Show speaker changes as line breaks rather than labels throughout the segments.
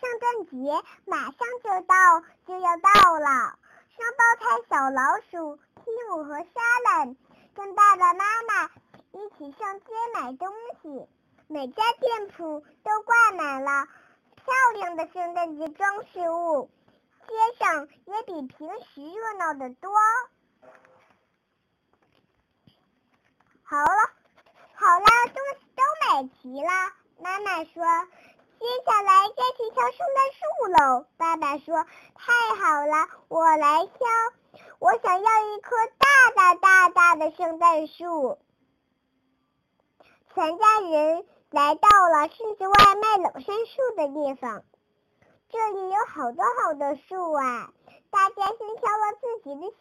圣诞节马上就到，就要到了。双胞胎小老鼠提姆和莎兰跟爸爸妈妈一起上街买东西，每家店铺都挂满了漂亮的圣诞节装饰物，街上也比平时热闹的多。好了，好了，东西都买齐了。妈妈说。接下来该去挑圣诞树喽。爸爸说：“太好了，我来挑。我想要一棵大大大大的圣诞树。”全家人来到了狮子外卖冷杉树的地方。这里有好多好多树啊！大家先挑了自己的，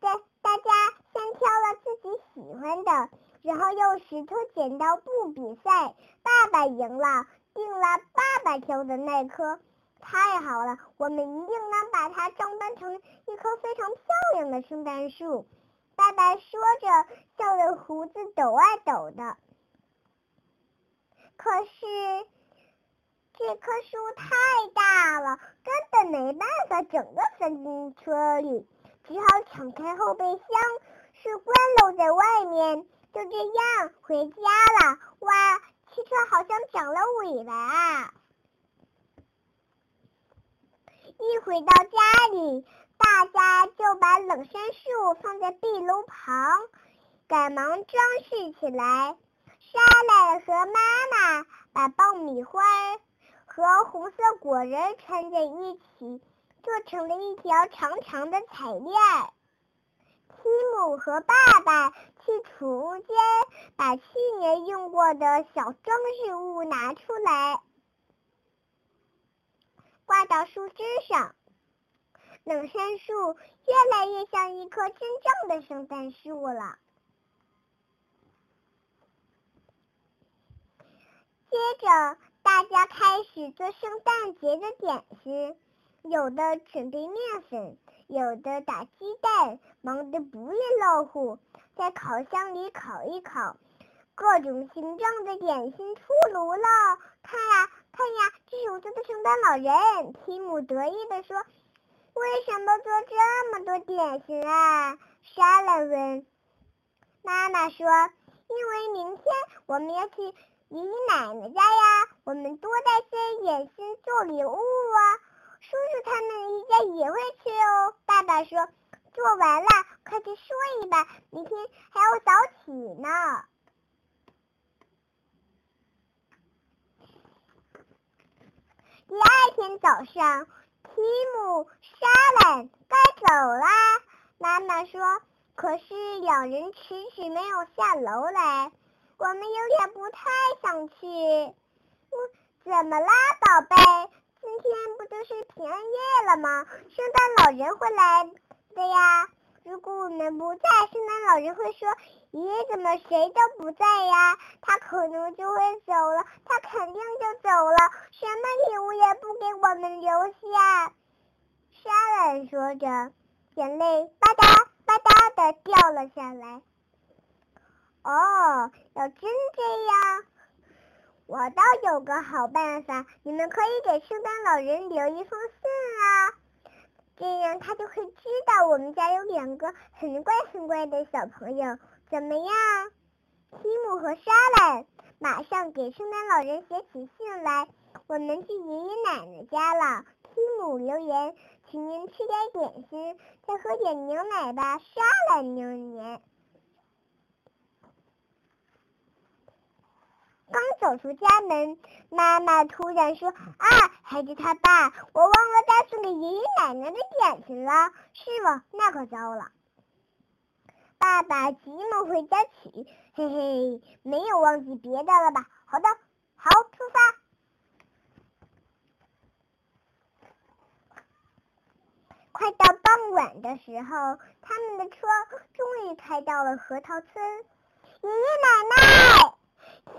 大大家先挑了自己喜欢的，然后用石头剪刀布比赛。爸爸赢了。定了，爸爸挑的那棵，太好了，我们一定能把它装扮成一棵非常漂亮的圣诞树。爸爸说着，笑得胡子抖啊抖的。可是这棵树太大了，根本没办法整个塞进车里，只好敞开后备箱，树冠露在外面。就这样回家了。哇！汽车好像长了尾巴啊！一回到家里，大家就把冷杉树放在壁炉旁，赶忙装饰起来。莎兰和妈妈把爆米花和红色果仁串在一起，做成了一条长长的彩链。提姆和爸爸去储物间把去年用过的小装饰物拿出来，挂到树枝上。冷杉树越来越像一棵真正的圣诞树了。接着，大家开始做圣诞节的点心，有的准备面粉。有的打鸡蛋，忙得不亦乐乎，在烤箱里烤一烤，各种形状的点心出炉了。看呀，看呀，这是我做的圣诞老人。提姆得意地说：“为什么做这么多点心啊？”莎拉问。妈妈说：“因为明天我们要去爷爷奶奶家呀，我们多带些点心做礼物啊。”叔叔他们一家也会去哦。爸爸说：“做完了，快去睡吧，明天还要早起呢。”第二天早上，提姆、莎兰该走啦。妈妈说：“可是两人迟迟没有下楼来，我们有点不太想去。”我怎么啦，宝贝？天不就是平安夜了吗？圣诞老人会来的呀。如果我们不在，圣诞老人会说：“咦，怎么谁都不在呀？”他可能就会走了，他肯定就走了，什么礼物也不给我们留下。莎兰说着，眼泪吧嗒吧嗒的掉了下来。哦，要真这样。我倒有个好办法，你们可以给圣诞老人留一封信啊，这样他就会知道我们家有两个很乖很乖的小朋友，怎么样？提姆和莎兰马上给圣诞老人写起信来。我们去爷爷奶奶家了。提姆留言，请您吃点点心，再喝点牛奶吧。莎兰留言。刚走出家门，妈妈突然说：“啊，孩子他爸，我忘了带送给爷爷奶奶的点心了，是吗？那可糟了。”爸爸急忙回家取，嘿嘿，没有忘记别的了吧？好的，好，出发。快到傍晚的时候，他们的车终于开到了核桃村，爷爷奶奶。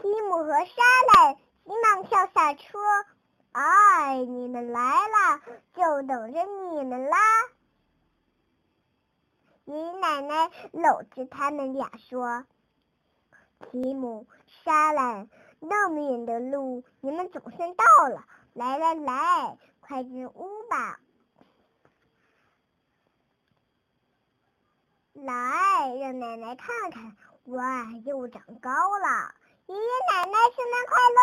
提姆和莎兰急忙跳下车，哎，你们来了，就等着你们啦！爷爷奶奶搂着他们俩说：“提姆、莎兰，那么远的路，你们总算到了，来来来，快进屋吧。来，让奶奶看看，哇，又长高了！爷爷奶奶，圣诞快乐！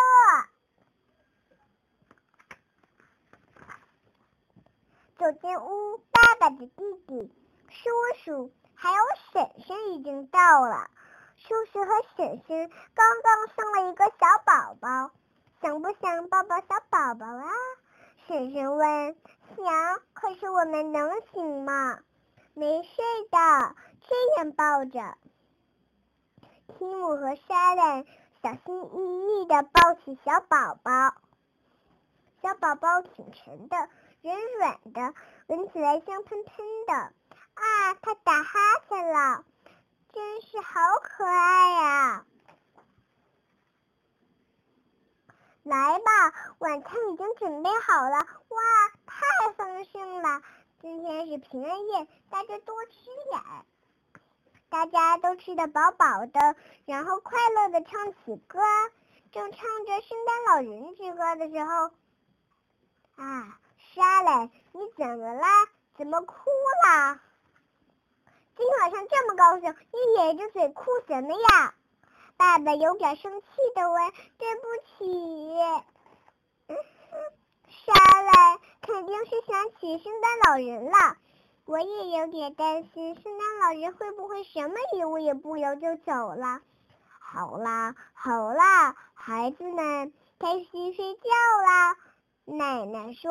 走进屋，爸爸的弟弟、叔叔还有婶婶已经到了。叔叔和婶婶刚刚生了一个小宝宝，想不想抱抱小宝宝啊？婶婶问。想，可是我们能行吗？没事的，这样抱着。提姆和莎兰小心翼翼地抱起小宝宝，小宝宝挺沉的，软软的，闻起来香喷喷的。啊，他打哈欠了，真是好可爱呀！来吧，晚餐已经准备好了。哇，太丰盛了！今天是平安夜，大家多吃点。大家都吃得饱饱的，然后快乐的唱起歌。正唱着圣诞老人之歌的时候，啊，莎莱，你怎么了？怎么哭了？今天晚上这么高兴，你咧着嘴哭什么呀？爸爸有点生气的问：“对不起，莎莱肯定是想起圣诞老人了。我也有点担心，圣诞老人会不会什么礼物也不留就走了？好啦，好啦，孩子们，该去睡觉啦。”奶奶说：“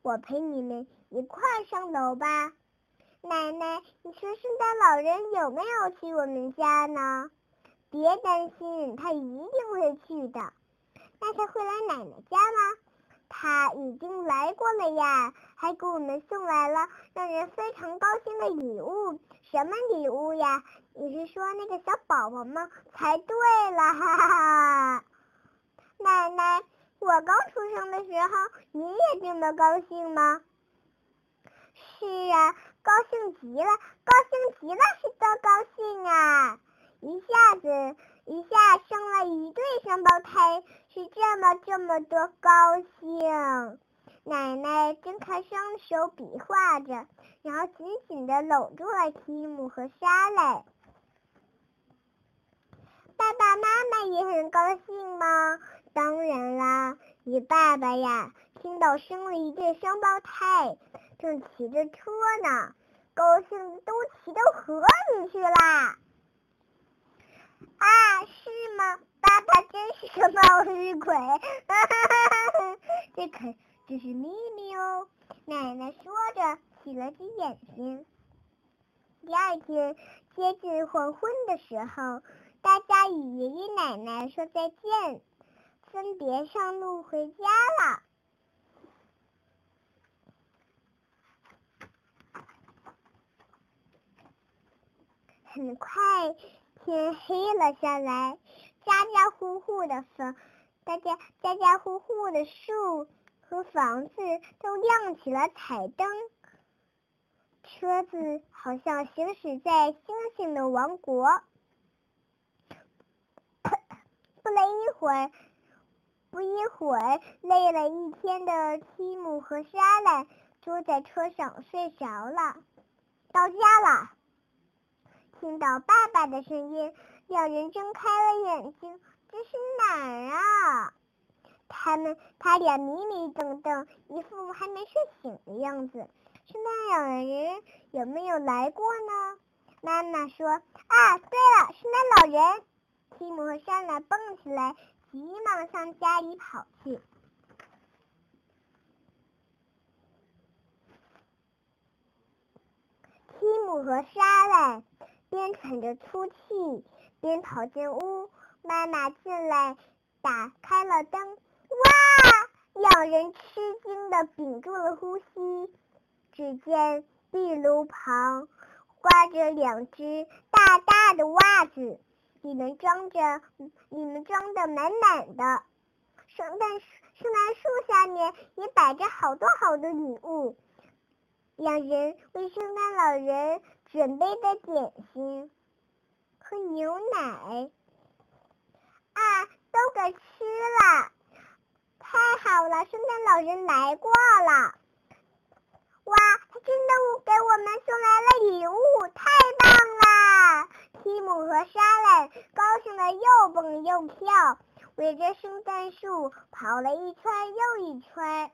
我陪你们一块上楼吧。”奶奶，你说圣诞老人有没有去我们家呢？别担心，他一定会去的。那他会来奶奶家吗？他已经来过了呀，还给我们送来了让人非常高兴的礼物。什么礼物呀？你是说那个小宝宝吗？猜对了，哈哈！奶奶，我刚出生的时候，你也这么高兴吗？是啊。高兴极了，高兴极了，是多高兴啊！一下子，一下生了一对双胞胎，是这么这么多高兴。奶奶睁开双手比划着，然后紧紧的搂住了提姆和莎莉。爸爸妈妈也很高兴吗？当然啦，你爸爸呀，听到生了一对双胞胎。正骑着车呢，高兴的都骑到河里去啦！啊，是吗？爸爸真是个冒失鬼！这可这是秘密哦。奶奶说着，洗了只眼睛。第二天接近黄昏的时候，大家与爷爷奶奶说再见，分别上路回家了。很快天黑了下来，家家户户的房，大家家家户户的树和房子都亮起了彩灯，车子好像行驶在星星的王国。不了一会儿，不一会儿，累了一天的提姆和莎拉坐在车上睡着了。到家了。听到爸爸的声音，两人睁开了眼睛。这是哪儿啊？他们他俩迷迷瞪瞪，一副还没睡醒的样子。圣诞老人有没有来过呢？妈妈说：“啊，对了，圣诞老人！”提姆和莎拉蹦起来，急忙向家里跑去。提姆和莎拉。边喘着粗气，边跑进屋。妈妈进来，打开了灯。哇！两人吃惊的屏住了呼吸。只见壁炉旁挂着两只大大的袜子，里面装着，里面装的满满的。圣诞圣诞树下面也摆着好多好多礼物。两人为圣诞老人。准备的点心和牛奶啊，都给吃了。太好了，圣诞老人来过了。哇，他真的给我们送来了礼物，太棒了！提姆和莎拉高兴的又蹦又跳，围着圣诞树跑了一圈又一圈。